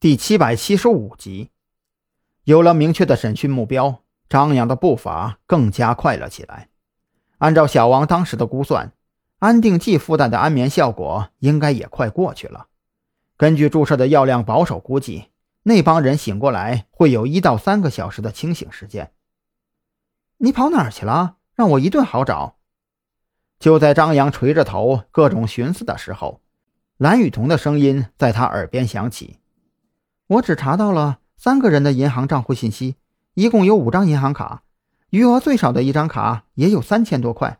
第七百七十五集，有了明确的审讯目标，张扬的步伐更加快了起来。按照小王当时的估算，安定剂附带的安眠效果应该也快过去了。根据注射的药量保守估计，那帮人醒过来会有一到三个小时的清醒时间。你跑哪儿去了？让我一顿好找。就在张扬垂着头各种寻思的时候，蓝雨桐的声音在他耳边响起。我只查到了三个人的银行账户信息，一共有五张银行卡，余额最少的一张卡也有三千多块。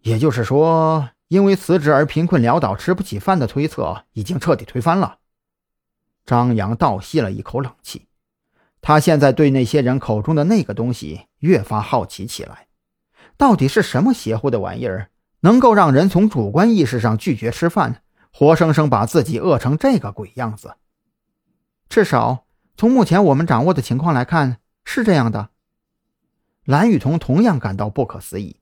也就是说，因为辞职而贫困潦倒、吃不起饭的推测已经彻底推翻了。张扬倒吸了一口冷气，他现在对那些人口中的那个东西越发好奇起来，到底是什么邪乎的玩意儿，能够让人从主观意识上拒绝吃饭？活生生把自己饿成这个鬼样子，至少从目前我们掌握的情况来看是这样的。蓝雨桐同样感到不可思议。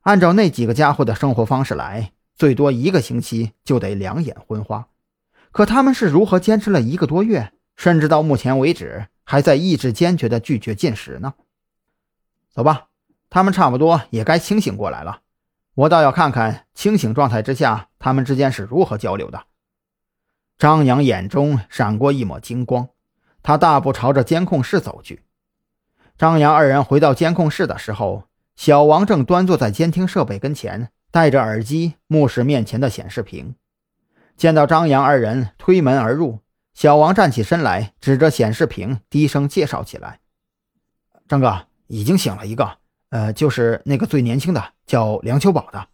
按照那几个家伙的生活方式来，最多一个星期就得两眼昏花。可他们是如何坚持了一个多月，甚至到目前为止还在意志坚决地拒绝进食呢？走吧，他们差不多也该清醒过来了。我倒要看看清醒状态之下他们之间是如何交流的。张扬眼中闪过一抹金光，他大步朝着监控室走去。张扬二人回到监控室的时候，小王正端坐在监听设备跟前，戴着耳机目视面前的显示屏。见到张扬二人推门而入，小王站起身来，指着显示屏低声介绍起来：“张哥，已经醒了一个。”呃，就是那个最年轻的，叫梁秋宝的。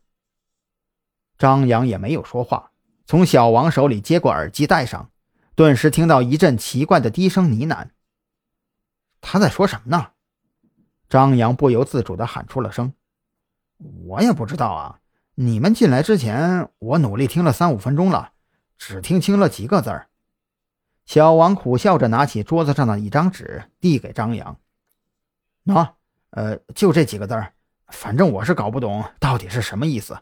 张扬也没有说话，从小王手里接过耳机戴上，顿时听到一阵奇怪的低声呢喃。他在说什么呢？张扬不由自主地喊出了声：“我也不知道啊！你们进来之前，我努力听了三五分钟了，只听清了几个字儿。”小王苦笑着拿起桌子上的一张纸，递给张扬：“喏。”呃，就这几个字儿，反正我是搞不懂到底是什么意思。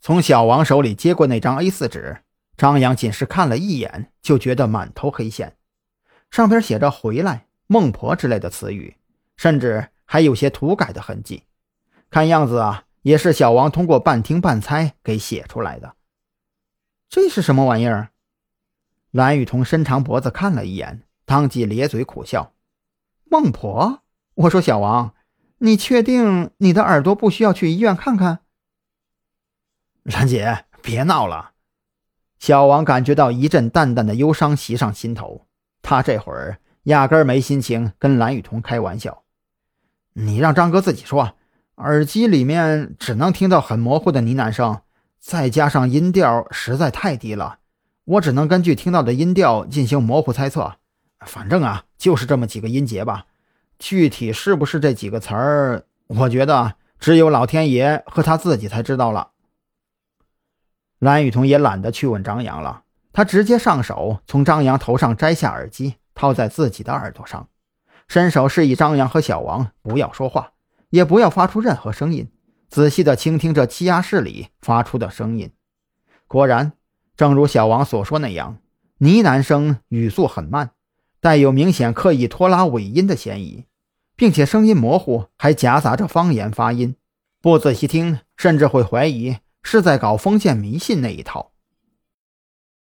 从小王手里接过那张 A4 纸，张扬仅是看了一眼，就觉得满头黑线，上边写着“回来”“孟婆”之类的词语，甚至还有些涂改的痕迹。看样子啊，也是小王通过半听半猜给写出来的。这是什么玩意儿？蓝雨桐伸长脖子看了一眼，当即咧嘴苦笑：“孟婆。”我说：“小王，你确定你的耳朵不需要去医院看看？” 兰姐，别闹了。小王感觉到一阵淡淡的忧伤袭上心头，他这会儿压根没心情跟蓝雨桐开玩笑。你让张哥自己说，耳机里面只能听到很模糊的呢喃声，再加上音调实在太低了，我只能根据听到的音调进行模糊猜测。反正啊，就是这么几个音节吧。具体是不是这几个词儿？我觉得只有老天爷和他自己才知道了。蓝雨桐也懒得去问张扬了，他直接上手从张扬头上摘下耳机，套在自己的耳朵上，伸手示意张扬和小王不要说话，也不要发出任何声音，仔细的倾听着气压室里发出的声音。果然，正如小王所说那样，呢喃声语速很慢。带有明显刻意拖拉尾音的嫌疑，并且声音模糊，还夹杂着方言发音，不仔细听甚至会怀疑是在搞封建迷信那一套。